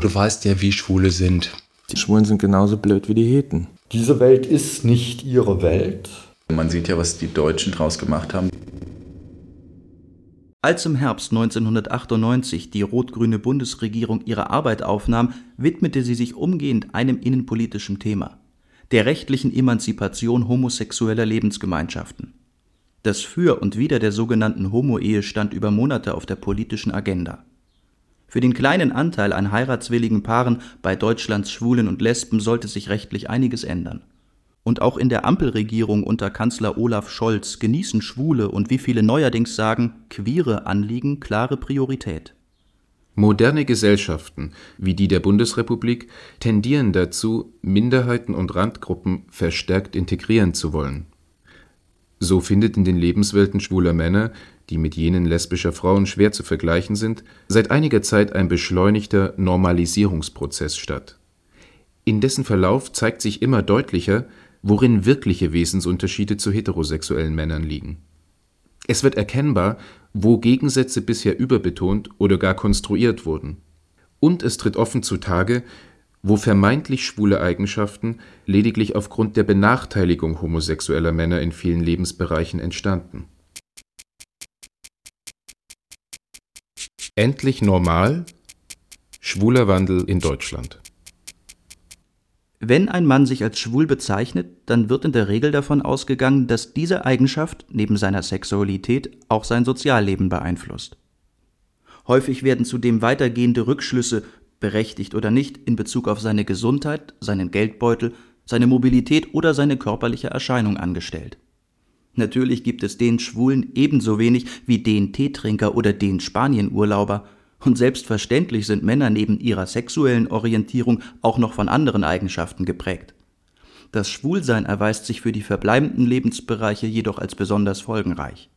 Du weißt ja, wie Schwule sind. Die Schwulen sind genauso blöd wie die Heten. Diese Welt ist nicht ihre Welt. Man sieht ja, was die Deutschen draus gemacht haben. Als im Herbst 1998 die rot-grüne Bundesregierung ihre Arbeit aufnahm, widmete sie sich umgehend einem innenpolitischen Thema der rechtlichen Emanzipation homosexueller Lebensgemeinschaften. Das Für und Wider der sogenannten Homo-Ehe stand über Monate auf der politischen Agenda. Für den kleinen Anteil an heiratswilligen Paaren bei Deutschlands Schwulen und Lesben sollte sich rechtlich einiges ändern. Und auch in der Ampelregierung unter Kanzler Olaf Scholz genießen Schwule und wie viele neuerdings sagen, queere Anliegen klare Priorität. Moderne Gesellschaften wie die der Bundesrepublik tendieren dazu, Minderheiten und Randgruppen verstärkt integrieren zu wollen. So findet in den Lebenswelten schwuler Männer, die mit jenen lesbischer Frauen schwer zu vergleichen sind, seit einiger Zeit ein beschleunigter Normalisierungsprozess statt. In dessen Verlauf zeigt sich immer deutlicher, worin wirkliche Wesensunterschiede zu heterosexuellen Männern liegen. Es wird erkennbar, wo Gegensätze bisher überbetont oder gar konstruiert wurden. Und es tritt offen zutage, wo vermeintlich schwule Eigenschaften lediglich aufgrund der Benachteiligung homosexueller Männer in vielen Lebensbereichen entstanden. Endlich normal? Schwuler Wandel in Deutschland wenn ein Mann sich als schwul bezeichnet, dann wird in der Regel davon ausgegangen, dass diese Eigenschaft neben seiner Sexualität auch sein Sozialleben beeinflusst. Häufig werden zudem weitergehende Rückschlüsse, berechtigt oder nicht, in Bezug auf seine Gesundheit, seinen Geldbeutel, seine Mobilität oder seine körperliche Erscheinung angestellt. Natürlich gibt es den Schwulen ebenso wenig wie den Teetrinker oder den Spanienurlauber, und selbstverständlich sind Männer neben ihrer sexuellen Orientierung auch noch von anderen Eigenschaften geprägt. Das Schwulsein erweist sich für die verbleibenden Lebensbereiche jedoch als besonders folgenreich.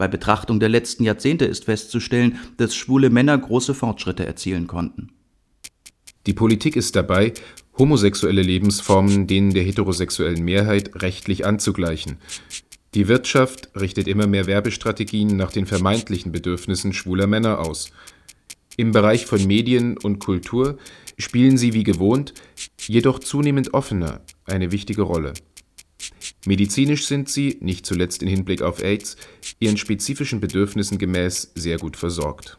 Bei Betrachtung der letzten Jahrzehnte ist festzustellen, dass schwule Männer große Fortschritte erzielen konnten. Die Politik ist dabei, homosexuelle Lebensformen denen der heterosexuellen Mehrheit rechtlich anzugleichen. Die Wirtschaft richtet immer mehr Werbestrategien nach den vermeintlichen Bedürfnissen schwuler Männer aus. Im Bereich von Medien und Kultur spielen sie wie gewohnt, jedoch zunehmend offener, eine wichtige Rolle. Medizinisch sind sie, nicht zuletzt im Hinblick auf AIDS, ihren spezifischen Bedürfnissen gemäß sehr gut versorgt.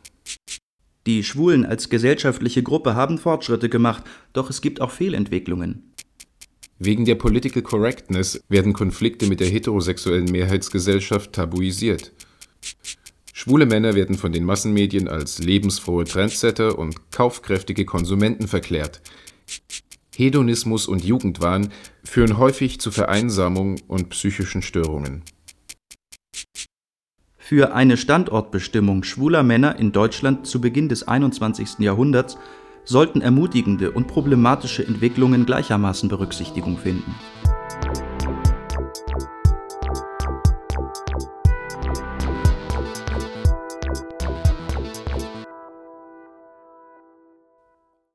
Die Schwulen als gesellschaftliche Gruppe haben Fortschritte gemacht, doch es gibt auch Fehlentwicklungen. Wegen der Political Correctness werden Konflikte mit der heterosexuellen Mehrheitsgesellschaft tabuisiert. Schwule Männer werden von den Massenmedien als lebensfrohe Trendsetter und kaufkräftige Konsumenten verklärt. Hedonismus und Jugendwahn führen häufig zu Vereinsamung und psychischen Störungen. Für eine Standortbestimmung schwuler Männer in Deutschland zu Beginn des 21. Jahrhunderts sollten ermutigende und problematische Entwicklungen gleichermaßen Berücksichtigung finden